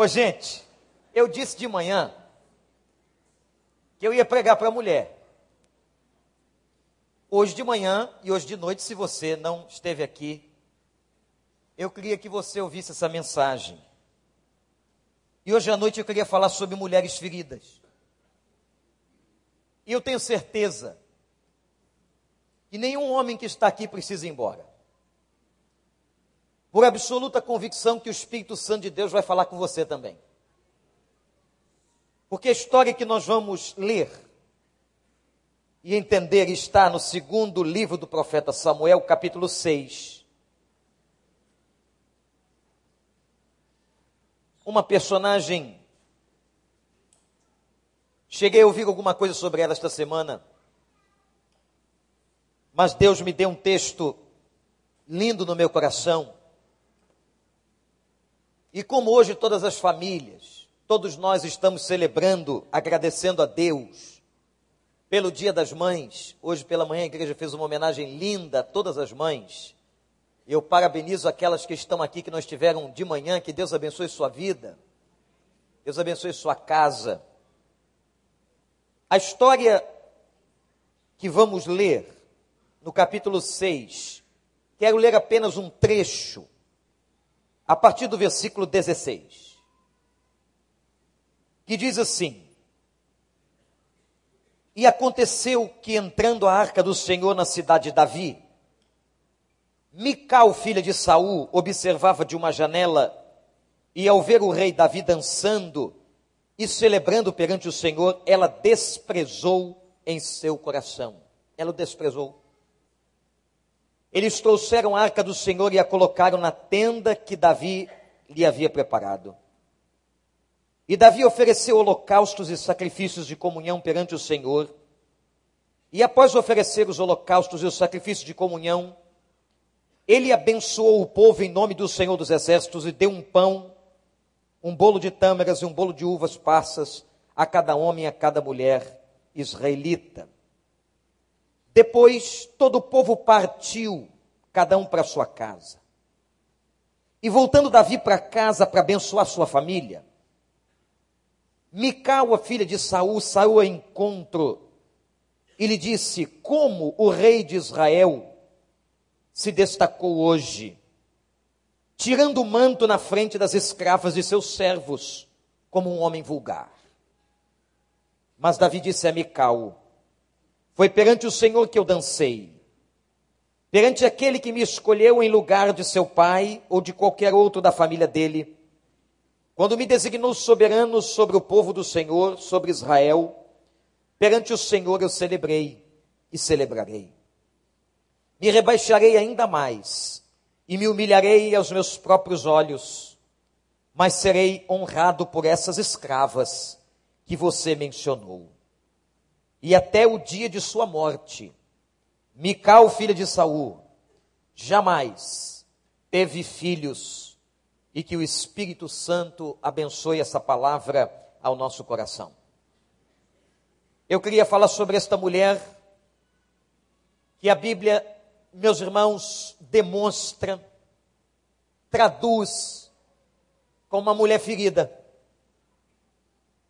Ô, gente, eu disse de manhã que eu ia pregar para a mulher. Hoje de manhã e hoje de noite, se você não esteve aqui, eu queria que você ouvisse essa mensagem. E hoje à noite eu queria falar sobre mulheres feridas. E eu tenho certeza que nenhum homem que está aqui precisa ir embora. Por absoluta convicção que o Espírito Santo de Deus vai falar com você também. Porque a história que nós vamos ler e entender está no segundo livro do profeta Samuel, capítulo 6. Uma personagem. Cheguei a ouvir alguma coisa sobre ela esta semana. Mas Deus me deu um texto lindo no meu coração. E como hoje todas as famílias, todos nós estamos celebrando, agradecendo a Deus pelo Dia das Mães. Hoje pela manhã a igreja fez uma homenagem linda a todas as mães. Eu parabenizo aquelas que estão aqui, que nós tiveram de manhã, que Deus abençoe sua vida. Deus abençoe sua casa. A história que vamos ler no capítulo 6, quero ler apenas um trecho, a partir do versículo 16, que diz assim: e aconteceu que entrando a arca do Senhor na cidade de Davi, Mical, filha de Saul, observava de uma janela e ao ver o rei Davi dançando e celebrando perante o Senhor, ela desprezou em seu coração. Ela o desprezou. Eles trouxeram a arca do Senhor e a colocaram na tenda que Davi lhe havia preparado. E Davi ofereceu holocaustos e sacrifícios de comunhão perante o Senhor. E após oferecer os holocaustos e os sacrifícios de comunhão, ele abençoou o povo em nome do Senhor dos Exércitos e deu um pão, um bolo de tâmaras e um bolo de uvas passas a cada homem e a cada mulher israelita. Depois todo o povo partiu, cada um para sua casa. E voltando Davi para casa para abençoar sua família, Mical, a filha de Saul, saiu ao encontro e lhe disse: Como o rei de Israel se destacou hoje, tirando o manto na frente das escravas de seus servos, como um homem vulgar. Mas Davi disse a Mical: Foi perante o Senhor que eu dancei, perante aquele que me escolheu em lugar de seu pai ou de qualquer outro da família dele quando me designou soberano sobre o povo do Senhor, sobre Israel, perante o Senhor eu celebrei e celebrarei. Me rebaixarei ainda mais e me humilharei aos meus próprios olhos, mas serei honrado por essas escravas que você mencionou. E até o dia de sua morte, Mical, filha de Saul, jamais teve filhos e que o Espírito Santo abençoe essa palavra ao nosso coração. Eu queria falar sobre esta mulher que a Bíblia, meus irmãos, demonstra, traduz como uma mulher ferida.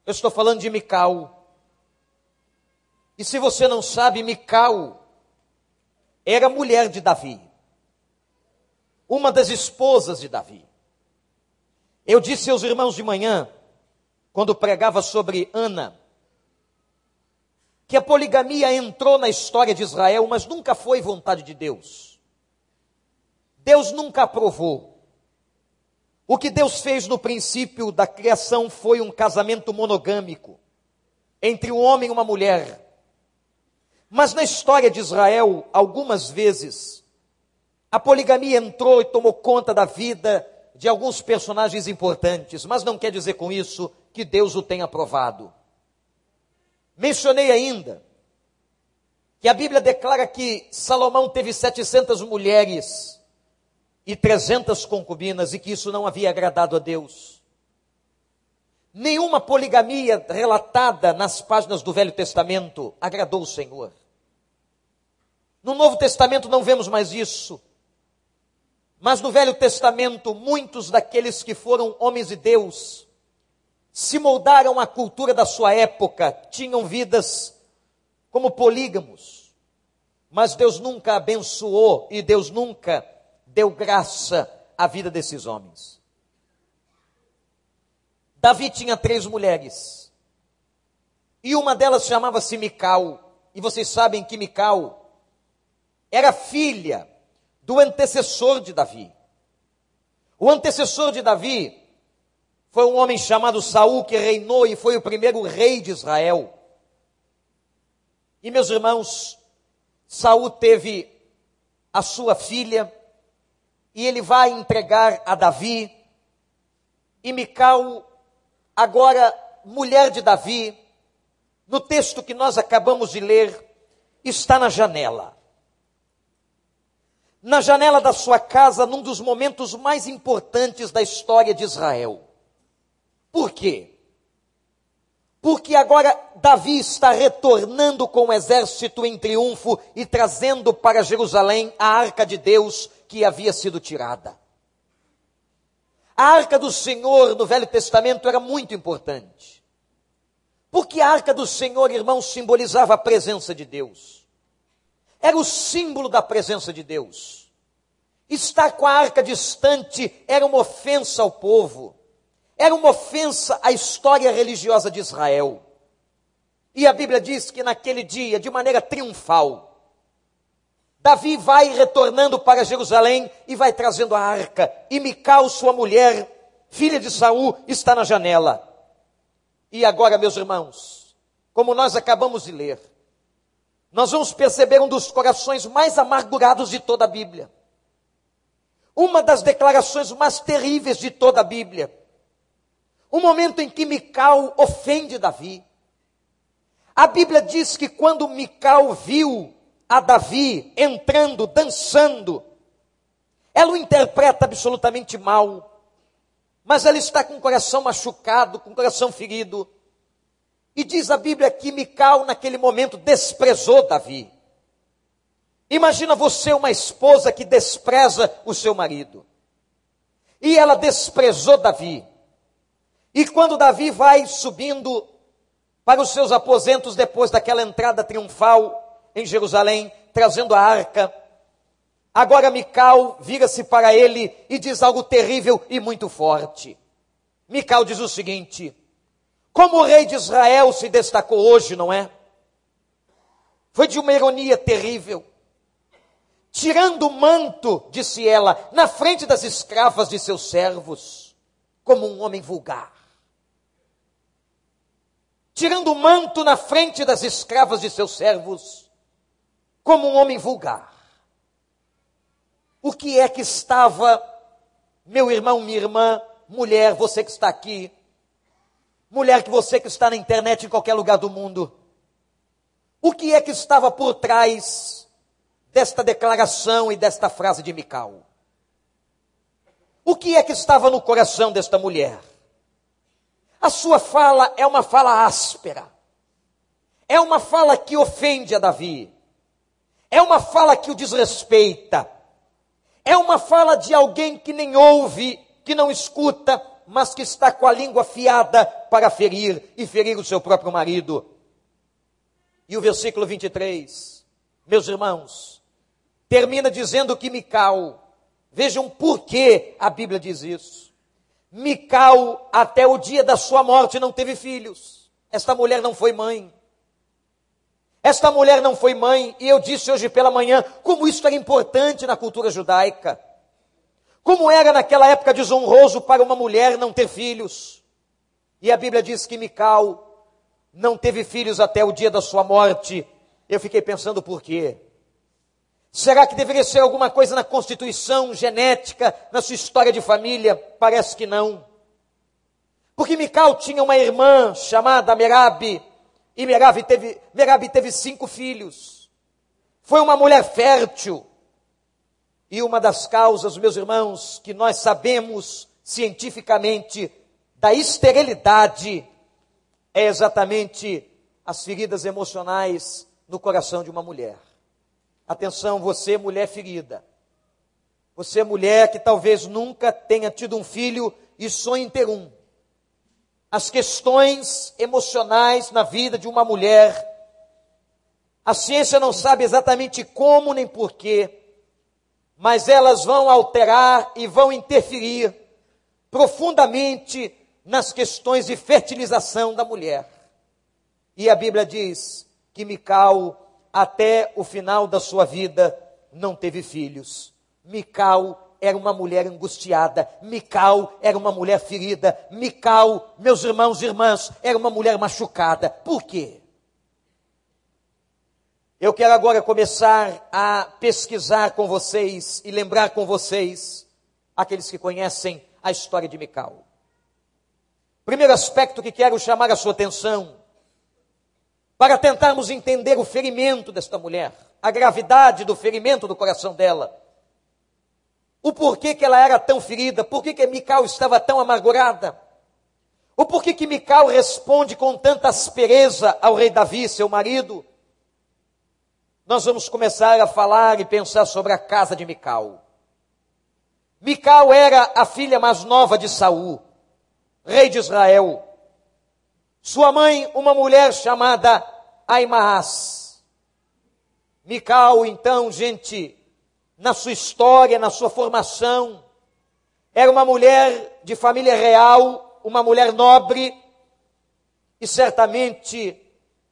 Eu estou falando de Mical. E se você não sabe, Mical era mulher de Davi. Uma das esposas de Davi. Eu disse aos irmãos de manhã, quando pregava sobre Ana, que a poligamia entrou na história de Israel, mas nunca foi vontade de Deus. Deus nunca aprovou. O que Deus fez no princípio da criação foi um casamento monogâmico entre um homem e uma mulher. Mas na história de Israel, algumas vezes, a poligamia entrou e tomou conta da vida de alguns personagens importantes, mas não quer dizer com isso que Deus o tenha aprovado. Mencionei ainda que a Bíblia declara que Salomão teve 700 mulheres e 300 concubinas e que isso não havia agradado a Deus. Nenhuma poligamia relatada nas páginas do Velho Testamento agradou o Senhor. No Novo Testamento não vemos mais isso. Mas no Velho Testamento, muitos daqueles que foram homens de Deus se moldaram à cultura da sua época, tinham vidas como polígamos. Mas Deus nunca abençoou e Deus nunca deu graça à vida desses homens. Davi tinha três mulheres. E uma delas chamava-se Mical. E vocês sabem que Mical era filha do antecessor de Davi. O antecessor de Davi foi um homem chamado Saul que reinou e foi o primeiro rei de Israel. E meus irmãos, Saul teve a sua filha e ele vai entregar a Davi. E Mical, agora mulher de Davi, no texto que nós acabamos de ler, está na janela. Na janela da sua casa, num dos momentos mais importantes da história de Israel. Por quê? Porque agora Davi está retornando com o exército em triunfo e trazendo para Jerusalém a arca de Deus que havia sido tirada. A arca do Senhor no Velho Testamento era muito importante. Porque a arca do Senhor, irmãos, simbolizava a presença de Deus. Era o símbolo da presença de Deus. Estar com a arca distante era uma ofensa ao povo. Era uma ofensa à história religiosa de Israel. E a Bíblia diz que naquele dia, de maneira triunfal, Davi vai retornando para Jerusalém e vai trazendo a arca. E Mical, sua mulher, filha de Saul, está na janela. E agora, meus irmãos, como nós acabamos de ler, nós vamos perceber um dos corações mais amargurados de toda a Bíblia. Uma das declarações mais terríveis de toda a Bíblia. O momento em que Mical ofende Davi. A Bíblia diz que quando Mical viu a Davi entrando, dançando, ela o interpreta absolutamente mal. Mas ela está com o coração machucado, com o coração ferido. E diz a Bíblia que Mical, naquele momento, desprezou Davi. Imagina você, uma esposa que despreza o seu marido. E ela desprezou Davi. E quando Davi vai subindo para os seus aposentos depois daquela entrada triunfal em Jerusalém, trazendo a arca, agora Mical vira-se para ele e diz algo terrível e muito forte. Mical diz o seguinte: Como o rei de Israel se destacou hoje, não é? Foi de uma ironia terrível. Tirando o manto, disse ela, na frente das escravas de seus servos, como um homem vulgar tirando o manto na frente das escravas de seus servos, como um homem vulgar. O que é que estava, meu irmão, minha irmã, mulher, você que está aqui, mulher que você que está na internet em qualquer lugar do mundo, o que é que estava por trás desta declaração e desta frase de Mical? O que é que estava no coração desta mulher? A sua fala é uma fala áspera. É uma fala que ofende a Davi. É uma fala que o desrespeita. É uma fala de alguém que nem ouve, que não escuta, mas que está com a língua afiada para ferir e ferir o seu próprio marido. E o versículo 23, meus irmãos, termina dizendo que Mical, vejam por que a Bíblia diz isso. Mical, até o dia da sua morte, não teve filhos. Esta mulher não foi mãe. Esta mulher não foi mãe, e eu disse hoje pela manhã como isso era importante na cultura judaica. Como era naquela época desonroso para uma mulher não ter filhos. E a Bíblia diz que Mical não teve filhos até o dia da sua morte. Eu fiquei pensando por quê? Será que deveria ser alguma coisa na constituição genética, na sua história de família? Parece que não. Porque Mical tinha uma irmã chamada Merabi, e Merabi teve, Merabi teve cinco filhos. Foi uma mulher fértil. E uma das causas, meus irmãos, que nós sabemos cientificamente da esterilidade é exatamente as feridas emocionais no coração de uma mulher. Atenção, você, mulher ferida. Você, mulher que talvez nunca tenha tido um filho e sonha em ter um. As questões emocionais na vida de uma mulher. A ciência não sabe exatamente como nem porquê, mas elas vão alterar e vão interferir profundamente nas questões de fertilização da mulher. E a Bíblia diz que Mical, até o final da sua vida, não teve filhos. Mical era uma mulher angustiada, Mical era uma mulher ferida, Mical, meus irmãos e irmãs, era uma mulher machucada. Por quê? Eu quero agora começar a pesquisar com vocês e lembrar com vocês, aqueles que conhecem a história de Mical. Primeiro aspecto que quero chamar a sua atenção, para tentarmos entender o ferimento desta mulher, a gravidade do ferimento do coração dela, o porquê que ela era tão ferida, por que Mical estava tão amargurada, o porquê que Mical responde com tanta aspereza ao rei Davi, seu marido, nós vamos começar a falar e pensar sobre a casa de Mical. Mical era a filha mais nova de Saul, rei de Israel. Sua mãe, uma mulher chamada Aimaas. Mical, então, gente, na sua história, na sua formação, era uma mulher de família real, uma mulher nobre, e certamente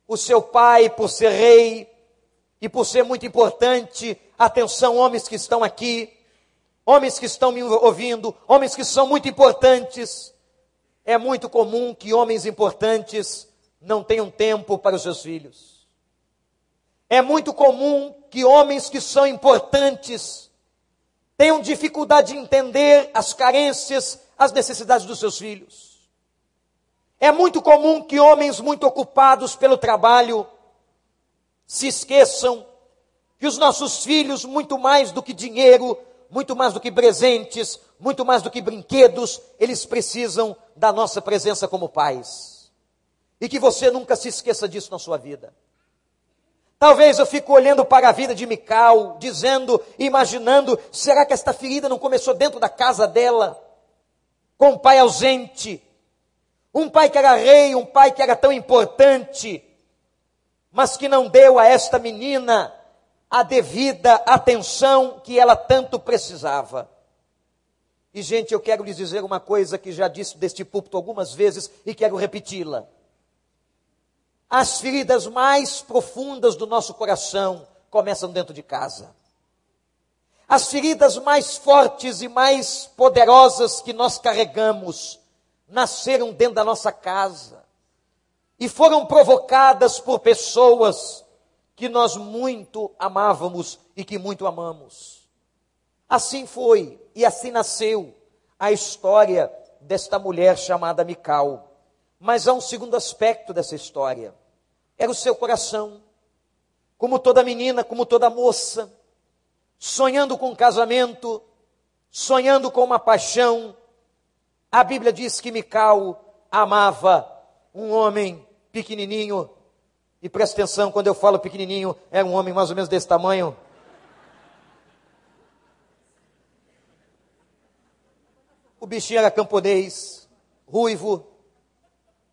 o seu pai, por ser rei, e por ser muito importante, atenção, homens que estão aqui, homens que estão me ouvindo, homens que são muito importantes. É muito comum que homens importantes não tenham tempo para os seus filhos. É muito comum que homens que são importantes tenham dificuldade de entender as carências, as necessidades dos seus filhos. É muito comum que homens muito ocupados pelo trabalho se esqueçam que os nossos filhos, muito mais do que dinheiro, muito mais do que presentes, muito mais do que brinquedos, eles precisam da nossa presença como pais. E que você nunca se esqueça disso na sua vida. Talvez eu fique olhando para a vida de Mical, dizendo, imaginando, será que esta ferida não começou dentro da casa dela? Com um pai ausente, um pai que era rei, um pai que era tão importante, mas que não deu a esta menina a devida atenção que ela tanto precisava. E, gente, eu quero lhes dizer uma coisa que já disse deste púlpito algumas vezes e quero repeti-la. As feridas mais profundas do nosso coração começam dentro de casa. As feridas mais fortes e mais poderosas que nós carregamos nasceram dentro da nossa casa e foram provocadas por pessoas que nós muito amávamos e que muito amamos. Assim foi e assim nasceu a história desta mulher chamada Mical. Mas há um segundo aspecto dessa história. Era o seu coração. Como toda menina, como toda moça, sonhando com um casamento, sonhando com uma paixão. A Bíblia diz que Mical amava um homem pequenininho, e presta atenção, quando eu falo pequenininho, é um homem mais ou menos desse tamanho. O bichinho era camponês, ruivo,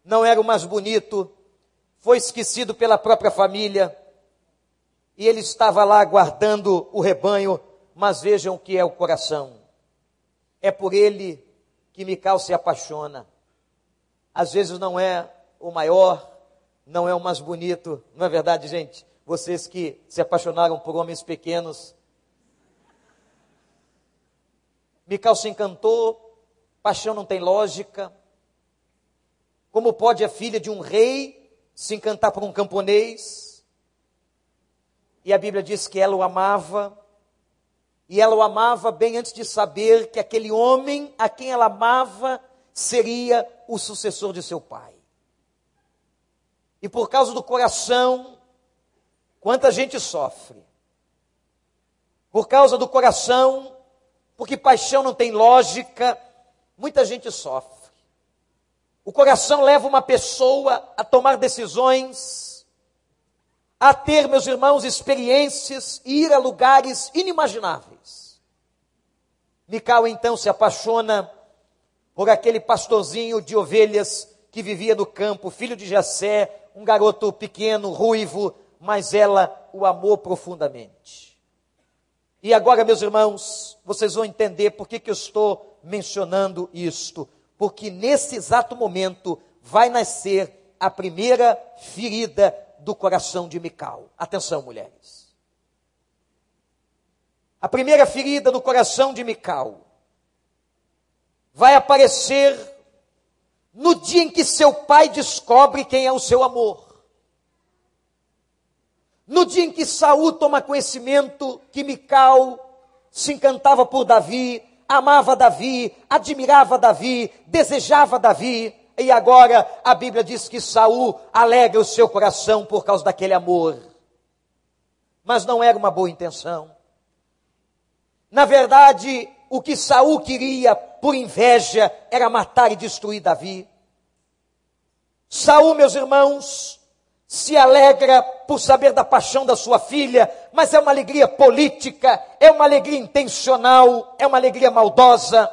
não era o mais bonito, foi esquecido pela própria família, e ele estava lá guardando o rebanho, mas vejam o que é o coração. É por ele que Mical se apaixona. Às vezes não é o maior, não é o mais bonito, não é verdade, gente? Vocês que se apaixonaram por homens pequenos. Mical se encantou, paixão não tem lógica. Como pode a filha de um rei se encantar por um camponês? E a Bíblia diz que ela o amava, e ela o amava bem antes de saber que aquele homem a quem ela amava seria o sucessor de seu pai. E por causa do coração, quanta gente sofre. Por causa do coração, porque paixão não tem lógica, muita gente sofre. O coração leva uma pessoa a tomar decisões, a ter, meus irmãos, experiências e ir a lugares inimagináveis. Mical então se apaixona por aquele pastorzinho de ovelhas que vivia no campo, filho de Jessé, um garoto pequeno, ruivo, mas ela o amou profundamente. E agora, meus irmãos, vocês vão entender por que, que eu estou mencionando isto. Porque nesse exato momento vai nascer a primeira ferida do coração de Mical. Atenção, mulheres. A primeira ferida no coração de Mical vai aparecer no dia em que seu pai descobre quem é o seu amor. No dia em que Saul toma conhecimento que Mical se encantava por Davi, amava Davi, admirava Davi, desejava Davi, e agora a Bíblia diz que Saul alegra o seu coração por causa daquele amor. Mas não era uma boa intenção. Na verdade, o que Saul queria por inveja era matar e destruir Davi. Saul, meus irmãos, se alegra por saber da paixão da sua filha, mas é uma alegria política, é uma alegria intencional, é uma alegria maldosa.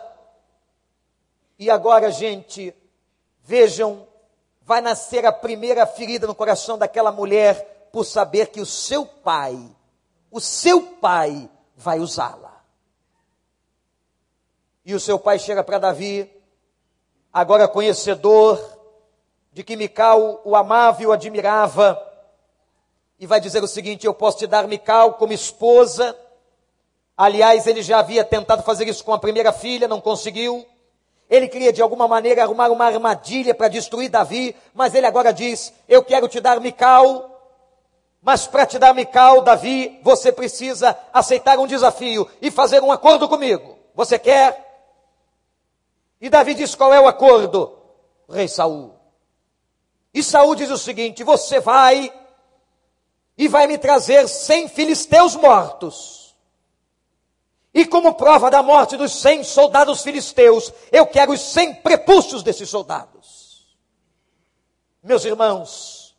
E agora, gente, vejam, vai nascer a primeira ferida no coração daquela mulher por saber que o seu pai, o seu pai vai usá-la. E o seu pai chega para Davi, agora conhecedor de que Mical o amava e o admirava, e vai dizer o seguinte: Eu posso te dar Mical como esposa. Aliás, ele já havia tentado fazer isso com a primeira filha, não conseguiu. Ele queria de alguma maneira arrumar uma armadilha para destruir Davi, mas ele agora diz: Eu quero te dar Mical, mas para te dar Mical, Davi, você precisa aceitar um desafio e fazer um acordo comigo. Você quer? E Davi diz: Qual é o acordo? Rei Saul. E Saul diz o seguinte: Você vai e vai me trazer cem filisteus mortos. E como prova da morte dos cem soldados filisteus, eu quero os cem prepúcios desses soldados. Meus irmãos,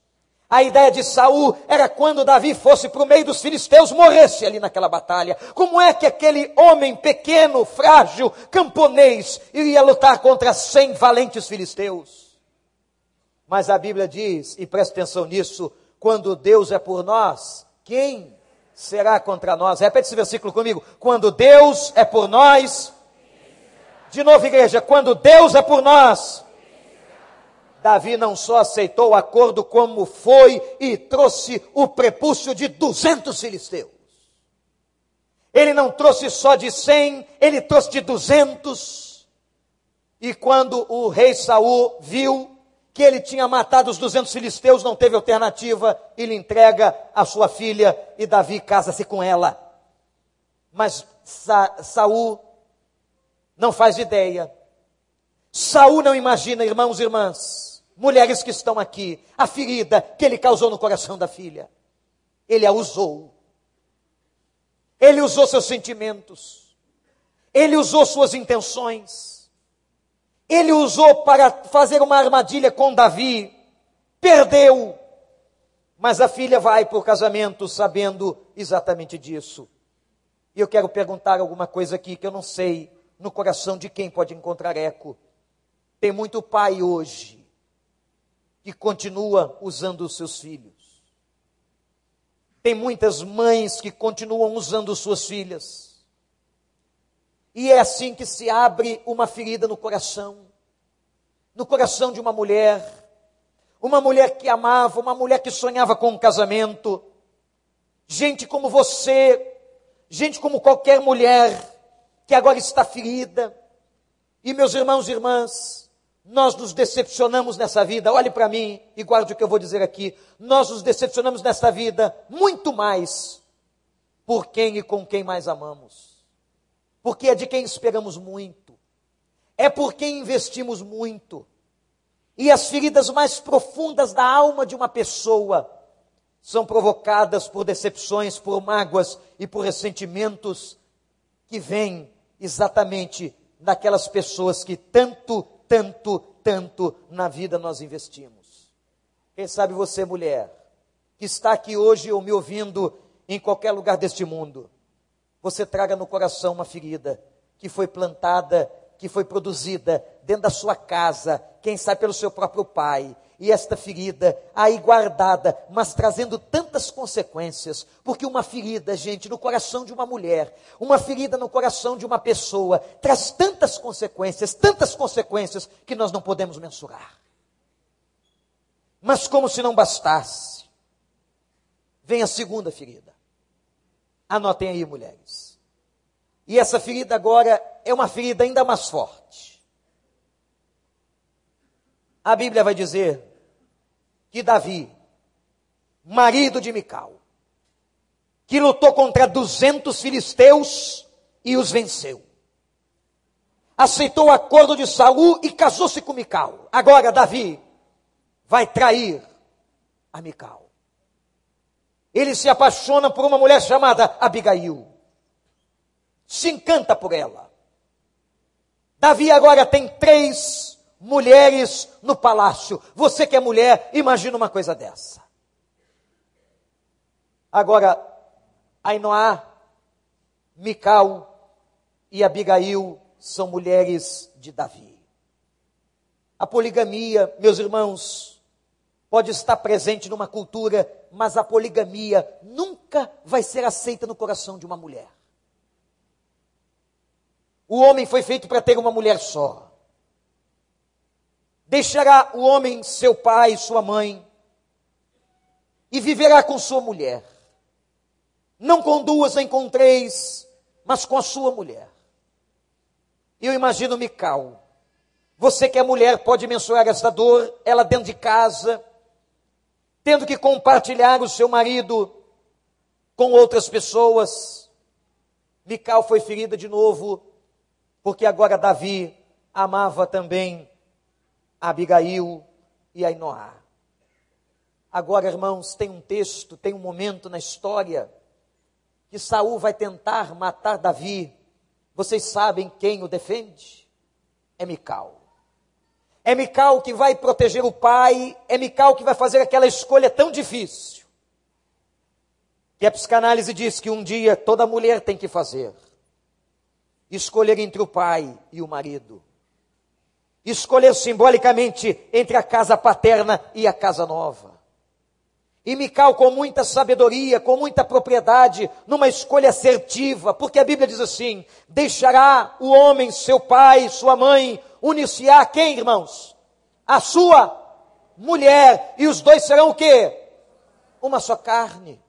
a ideia de Saul era quando Davi fosse para o meio dos filisteus, morresse ali naquela batalha. Como é que aquele homem pequeno, frágil, camponês, iria lutar contra cem valentes filisteus? Mas a Bíblia diz, e presta atenção nisso, quando Deus é por nós, quem será contra nós? Repete esse versículo comigo. Quando Deus é por nós, de novo, igreja, quando Deus é por nós, Davi não só aceitou o acordo, como foi e trouxe o prepúcio de 200 filisteus. Ele não trouxe só de 100, ele trouxe de 200. E quando o rei Saul viu que ele tinha matado os 200 filisteus, não teve alternativa, ele entrega a sua filha e Davi casa-se com ela. Mas Sa Saul não faz ideia. Saul não imagina, irmãos e irmãs, mulheres que estão aqui, a ferida que ele causou no coração da filha. Ele a usou. Ele usou seus sentimentos. Ele usou suas intenções ele usou para fazer uma armadilha com Davi, perdeu. Mas a filha vai para o casamento sabendo exatamente disso. E eu quero perguntar alguma coisa aqui que eu não sei no coração de quem pode encontrar eco. Tem muito pai hoje que continua usando os seus filhos. Tem muitas mães que continuam usando suas filhas. E é assim que se abre uma ferida no coração. No coração de uma mulher. Uma mulher que amava, uma mulher que sonhava com um casamento. Gente como você, gente como qualquer mulher que agora está ferida. E meus irmãos e irmãs, nós nos decepcionamos nessa vida. Olhe para mim e guarde o que eu vou dizer aqui. Nós nos decepcionamos nessa vida muito mais por quem e com quem mais amamos porque é de quem esperamos muito, é por quem investimos muito. E as feridas mais profundas da alma de uma pessoa são provocadas por decepções, por mágoas e por ressentimentos que vêm exatamente daquelas pessoas que tanto, tanto, tanto na vida nós investimos. Quem sabe você, mulher, que está aqui hoje ou me ouvindo em qualquer lugar deste mundo, você traga no coração uma ferida que foi plantada, que foi produzida dentro da sua casa, quem sabe pelo seu próprio pai, e esta ferida aí guardada, mas trazendo tantas consequências, porque uma ferida, gente, no coração de uma mulher, uma ferida no coração de uma pessoa, traz tantas consequências, tantas consequências que nós não podemos mensurar. Mas como se não bastasse, vem a segunda ferida. Anotem aí, mulheres. E essa ferida agora é uma ferida ainda mais forte. A Bíblia vai dizer que Davi, marido de Mical, que lutou contra 200 filisteus e os venceu. Aceitou o acordo de Saul e casou-se com Mical. Agora Davi vai trair a Mical. Ele se apaixona por uma mulher chamada Abigail. Se encanta por ela. Davi agora tem três mulheres no palácio. Você que é mulher, imagina uma coisa dessa. Agora, Ainoá, Mical e Abigail são mulheres de Davi. A poligamia, meus irmãos, pode estar presente numa cultura, mas a poligamia nunca vai ser aceita no coração de uma mulher. O homem foi feito para ter uma mulher só. Deixará o homem seu pai, sua mãe, e viverá com sua mulher. Não com duas nem com três, mas com a sua mulher. Eu imagino Mical. Você que é mulher pode mensurar essa dor, ela dentro de casa, tendo que compartilhar o seu marido com outras pessoas. Mical foi ferida de novo, porque agora Davi amava também Abigail e Ainoá. Agora, irmãos, tem um texto, tem um momento na história que Saul vai tentar matar Davi. Vocês sabem quem o defende? É Mical. É Mical que vai proteger o pai, é Mical que vai fazer aquela escolha tão difícil. Que a psicanálise diz que um dia toda mulher tem que fazer. Escolher entre o pai e o marido escolher simbolicamente entre a casa paterna e a casa nova. E Mical, com muita sabedoria, com muita propriedade, numa escolha assertiva, porque a Bíblia diz assim: deixará o homem, seu pai, sua mãe, a quem, irmãos? A sua mulher, e os dois serão o quê? Uma só carne.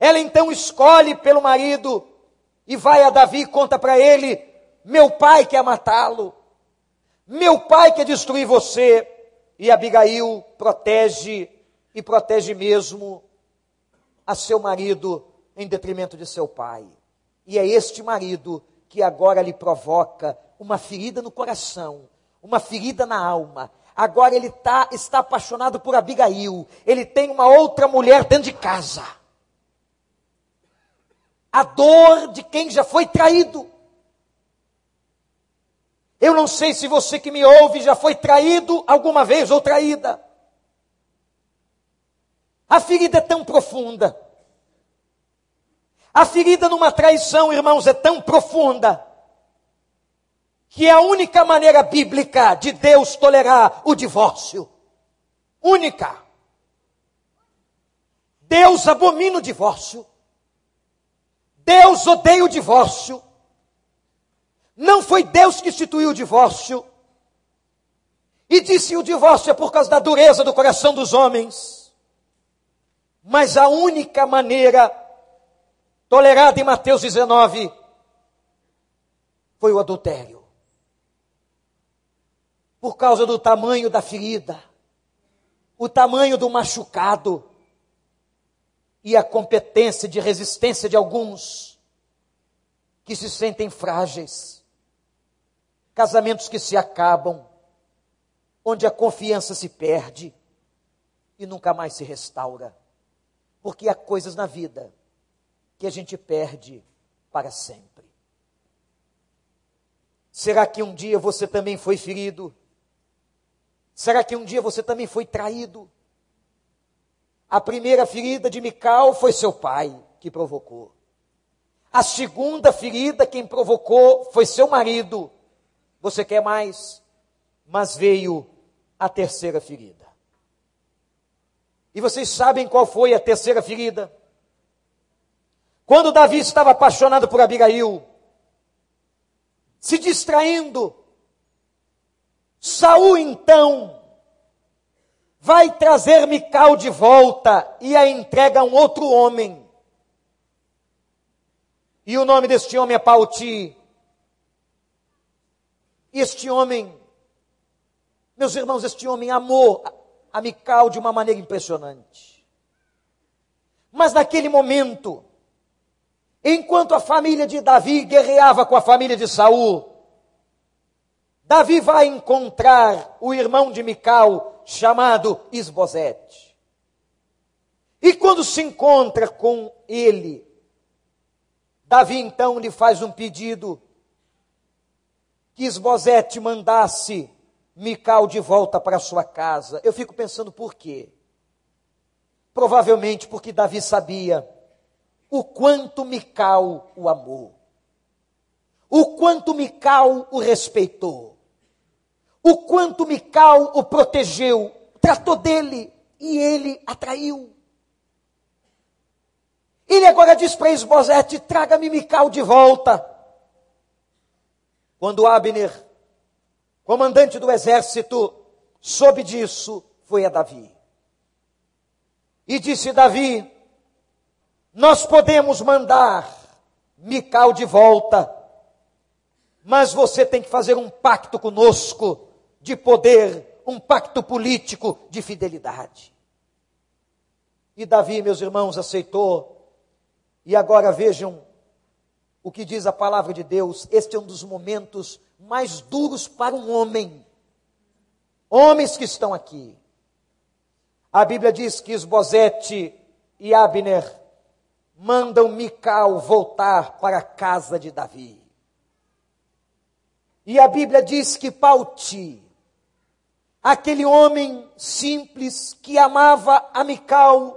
Ela então escolhe pelo marido e vai a Davi e conta para ele: meu pai quer matá-lo. Meu pai quer destruir você. E Abigail protege e protege mesmo a seu marido em detrimento de seu pai. E é este marido que agora lhe provoca uma ferida no coração, uma ferida na alma. Agora ele tá, está apaixonado por Abigail. Ele tem uma outra mulher dentro de casa. A dor de quem já foi traído. Eu não sei se você que me ouve já foi traído alguma vez ou traída. A ferida é tão profunda. A ferida numa traição, irmãos, é tão profunda que é a única maneira bíblica de Deus tolerar o divórcio. Única. Deus abomina o divórcio. Deus odeia o divórcio. Não foi Deus que instituiu o divórcio. E disse o divórcio é por causa da dureza do coração dos homens. Mas a única maneira tolerada em Mateus 19 foi o adultério. Por causa do tamanho da ferida, o tamanho do machucado e a competência de resistência de alguns que se sentem frágeis casamentos que se acabam, onde a confiança se perde e nunca mais se restaura. Porque há coisas na vida que a gente perde para sempre. Será que um dia você também foi ferido? Será que um dia você também foi traído? A primeira ferida de Mical foi seu pai que provocou. A segunda ferida quem provocou foi seu marido Você quer mais? Mas veio a terceira ferida. E vocês sabem qual foi a terceira ferida? Quando Davi estava apaixonado por Abigail, se distraindo, Saul então vai trazer Mical de volta e a entrega a um outro homem. E o nome deste homem é Pauti. Este homem, meus irmãos, este homem amou a Mical de uma maneira impressionante. Mas naquele momento, enquanto a família de Davi guerreava com a família de Saul, Davi vai encontrar o irmão de Mical, chamado Isbosete. E quando se encontra com ele, Davi então lhe faz um pedido que Isbosete mandasse Mical de volta para sua casa. Eu fico pensando por quê? Provavelmente porque Davi sabia o quanto Mical o amou, o quanto Mical o respeitou o quanto Mical o protegeu, tratou dele e ele atraiu. Ele agora diz para Esbozete: traga-me Mical de volta. Quando Abner, comandante do exército, soube disso, foi a Davi. E disse Davi: Nós podemos mandar Mical de volta, mas você tem que fazer um pacto conosco de poder, um pacto político de fidelidade. E Davi, meus irmãos, aceitou. E agora vejam o que diz a palavra de Deus. Este é um dos momentos mais duros para um homem. Homens que estão aqui. A Bíblia diz que Esbozete e Abner mandam Mical voltar para a casa de Davi. E a Bíblia diz que Pauti, aquele homem simples que amava a Mical,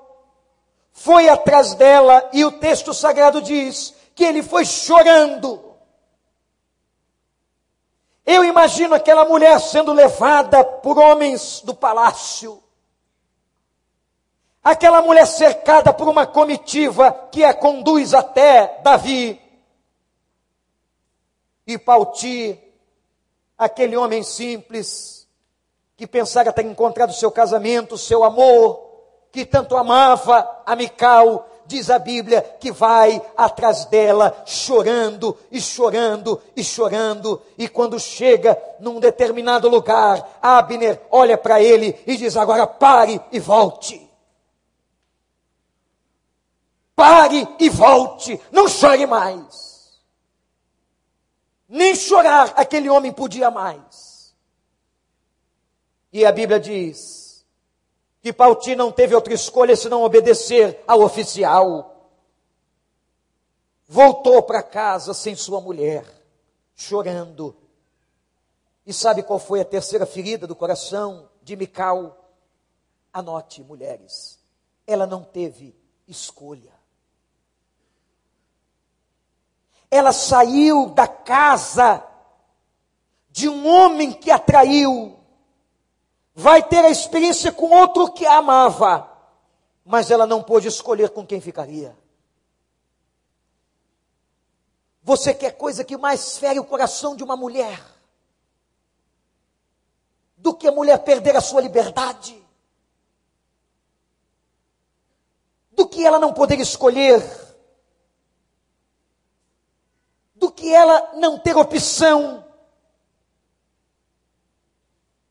foi atrás dela e o texto sagrado diz que ele foi chorando. Eu imagino aquela mulher sendo levada por homens do palácio. Aquela mulher cercada por uma comitiva que a conduz até Davi. E Pauti, aquele homem simples, que pensara ter encontrado seu casamento, seu amor, que tanto amava a Mical, diz a Bíblia que vai atrás dela chorando e chorando e chorando, e quando chega num determinado lugar, Abner olha para ele e diz: Agora pare e volte. Pare e volte, não chore mais. Nem chorar aquele homem podia mais. E a Bíblia diz que Pauti não teve outra escolha senão obedecer ao oficial. Voltou para casa sem sua mulher, chorando. E sabe qual foi a terceira ferida do coração de Mical? Anote, mulheres, ela não teve escolha. Ela saiu da casa de um homem que atraiu vai ter a experiência com outro que a amava, mas ela não pôde escolher com quem ficaria. Você quer coisa que mais fere o coração de uma mulher do que a mulher perder a sua liberdade? Do que ela não poder escolher? Do que ela não ter opção?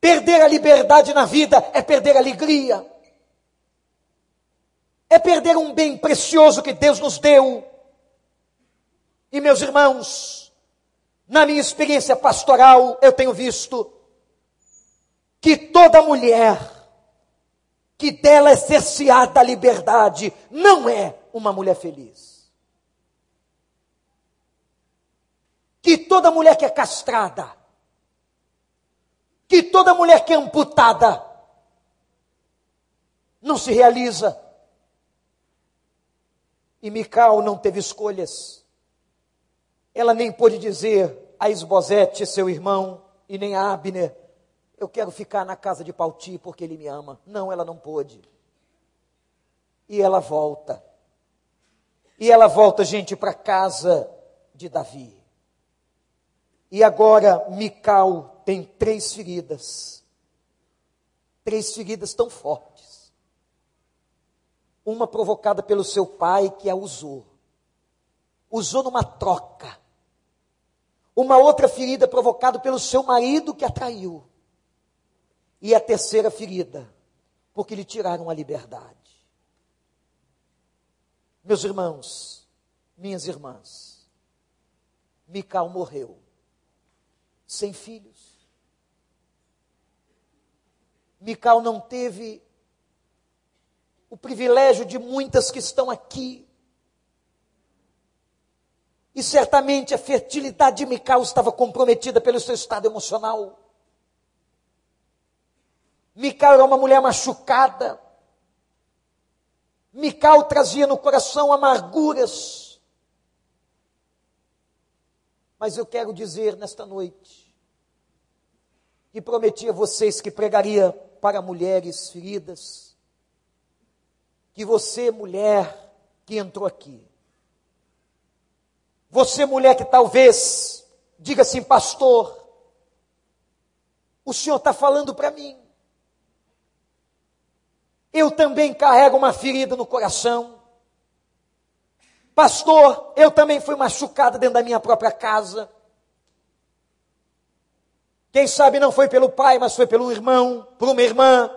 Perder a liberdade na vida é perder a alegria. É perder um bem precioso que Deus nos deu. E meus irmãos, na minha experiência pastoral, eu tenho visto que toda mulher que dela é cerceada a liberdade não é uma mulher feliz. Que toda mulher que é castrada, que toda mulher que é amputada não se realiza. E Mical não teve escolhas. Ela nem pôde dizer a Esbozete, seu irmão, e nem a Abner, eu quero ficar na casa de Pauti porque ele me ama. Não, ela não pôde. E ela volta. E ela volta, gente, para casa de Davi. E agora Mical tem três feridas. Três feridas tão fortes. Uma provocada pelo seu pai que a usou. Usou numa troca. Uma outra ferida provocada pelo seu marido que a traiu. E a terceira ferida, porque lhe tiraram a liberdade. Meus irmãos, minhas irmãs, Mical morreu sem filhos. Mical não teve o privilégio de muitas que estão aqui. E certamente a fertilidade de Mical estava comprometida pelo seu estado emocional. Mical era uma mulher machucada. Mical trazia no coração amarguras. Mas eu quero dizer nesta noite que prometi a vocês que pregaria para mulheres feridas, que você, mulher que entrou aqui, você, mulher que talvez diga assim, pastor, o senhor está falando para mim. Eu também carrego uma ferida no coração. Pastor, eu também fui machucada dentro da minha própria casa. Quem sabe não foi pelo pai, mas foi pelo irmão, por uma irmã.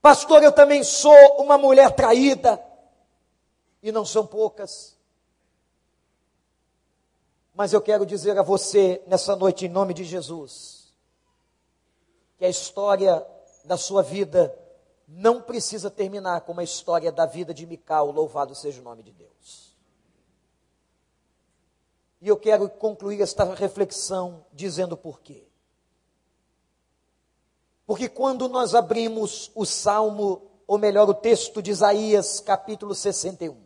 Pastor, eu também sou uma mulher traída. E não são poucas. Mas eu quero dizer a você nessa noite, em nome de Jesus, que a história da sua vida não precisa terminar como a história da vida de Mical, louvado seja o nome de Deus. E eu quero concluir esta reflexão dizendo por quê. Porque quando nós abrimos o Salmo, ou melhor, o texto de Isaías, capítulo 61,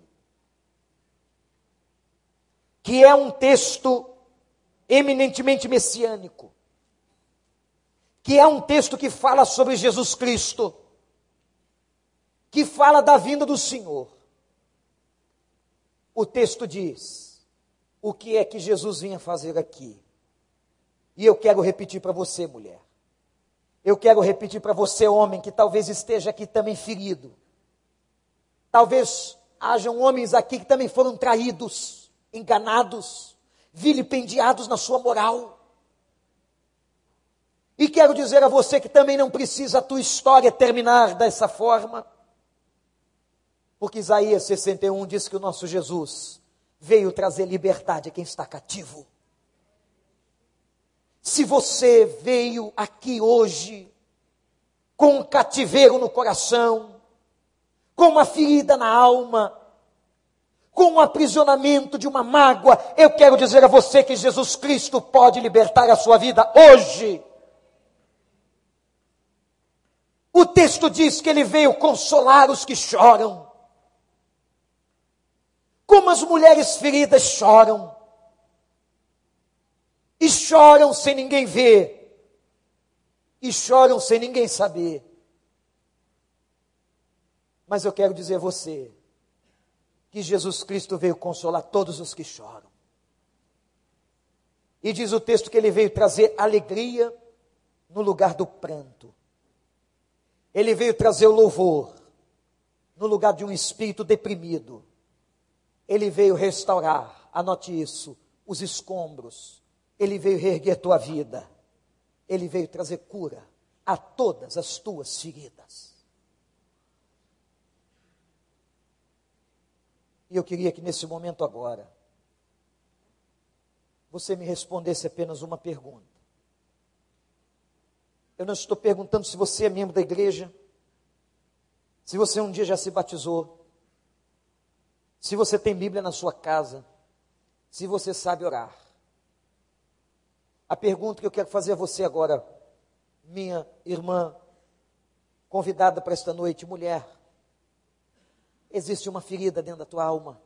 que é um texto eminentemente messiânico, que é um texto que fala sobre Jesus Cristo, que fala da vinda do Senhor. O texto diz: o que é que Jesus vinha fazer aqui? E eu quero repetir para você, mulher. Eu quero repetir para você, homem, que talvez esteja aqui também ferido. Talvez hajam homens aqui que também foram traídos, enganados, vilipendiados na sua moral. E quero dizer a você que também não precisa a tua história terminar dessa forma. Porque Isaías 61 diz que o nosso Jesus veio trazer liberdade a quem está cativo. Se você veio aqui hoje com um cativeiro no coração, com uma ferida na alma, com um aprisionamento de uma mágoa, eu quero dizer a você que Jesus Cristo pode libertar a sua vida hoje. O texto diz que ele veio consolar os que choram. Como as mulheres feridas choram. E choram sem ninguém ver. E choram sem ninguém saber. Mas eu quero dizer a você que Jesus Cristo veio consolar todos os que choram. E diz o texto que ele veio trazer alegria no lugar do pranto. Ele veio trazer o louvor no lugar de um espírito deprimido. Ele veio restaurar, anote isso, os escombros. Ele veio reerguer tua vida. Ele veio trazer cura a todas as tuas feridas. E eu queria que nesse momento agora, você me respondesse apenas uma pergunta. Eu não estou perguntando se você é membro da igreja, se você um dia já se batizou, se você tem Bíblia na sua casa, se você sabe orar. A pergunta que eu quero fazer a você agora, minha irmã, convidada para esta noite, mulher, existe uma ferida dentro da tua alma.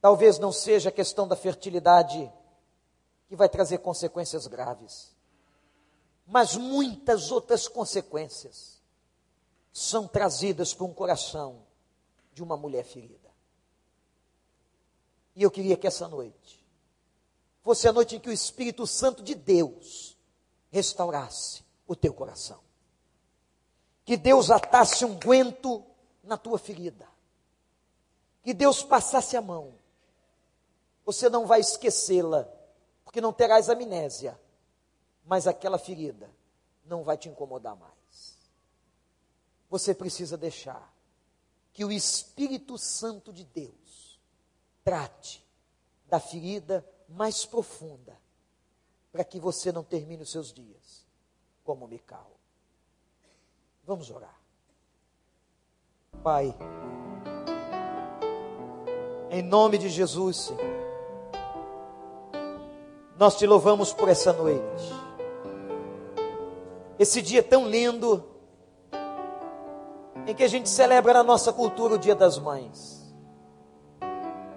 Talvez não seja a questão da fertilidade que vai trazer consequências graves, mas muitas outras consequências são trazidas por um coração de uma mulher ferida. E eu queria que essa noite fosse a noite em que o Espírito Santo de Deus restaurasse o teu coração. Que Deus atasse um guento na tua ferida. Que Deus passasse a mão você não vai esquecê-la, porque não terás amnésia, mas aquela ferida não vai te incomodar mais. Você precisa deixar que o Espírito Santo de Deus trate da ferida mais profunda, para que você não termine os seus dias como Mical. Vamos orar. Pai, em nome de Jesus, Senhor. Nós te louvamos por essa noite. Esse dia tão lindo, em que a gente celebra na nossa cultura o Dia das Mães.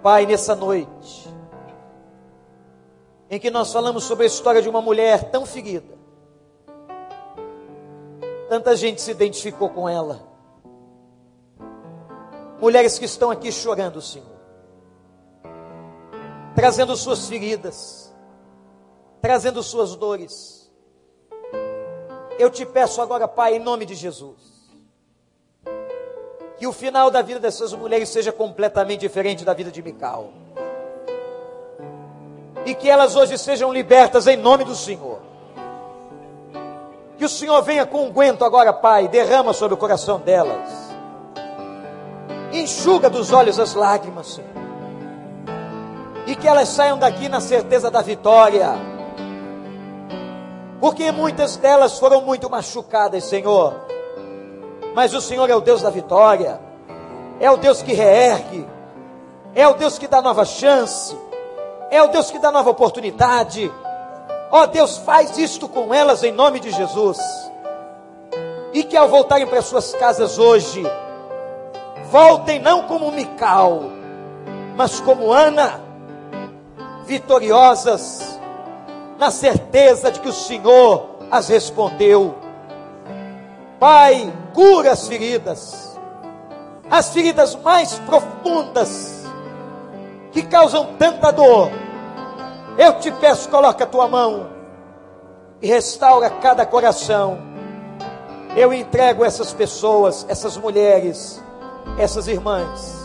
Pai, nessa noite, em que nós falamos sobre a história de uma mulher tão ferida, tanta gente se identificou com ela. Mulheres que estão aqui chorando, Senhor, trazendo suas feridas, trazendo suas dores. Eu te peço agora, Pai, em nome de Jesus, que o final da vida dessas mulheres seja completamente diferente da vida de Mical. E que elas hoje sejam libertas em nome do Senhor. Que o Senhor venha com um agora, Pai, derrama sobre o coração delas. Enxuga dos olhos as lágrimas, Senhor. E que elas saiam daqui na certeza da vitória porque muitas delas foram muito machucadas, Senhor. Mas o Senhor é o Deus da vitória, é o Deus que reergue, é o Deus que dá nova chance, é o Deus que dá nova oportunidade. Ó oh, Deus, faz isto com elas em nome de Jesus. E que ao voltarem para suas casas hoje, voltem não como Mical, mas como Ana, vitoriosas na certeza de que o Senhor as respondeu. Pai, cura as feridas, as feridas mais profundas, que causam tanta dor. Eu te peço, coloca a tua mão e restaura cada coração. Eu entrego essas pessoas, essas mulheres, essas irmãs,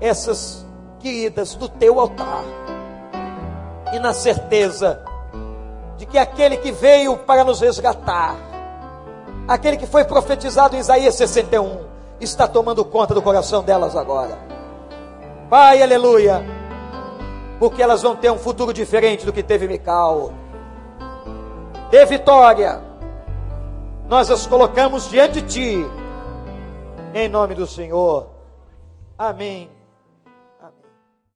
essas queridas no teu altar e na certeza de que aquele que veio para nos resgatar, aquele que foi profetizado em Isaías 61, está tomando conta do coração delas agora. Pai, aleluia, porque elas vão ter um futuro diferente do que teve Mical. Dê vitória, nós as colocamos diante de Ti, em nome do Senhor. Amém.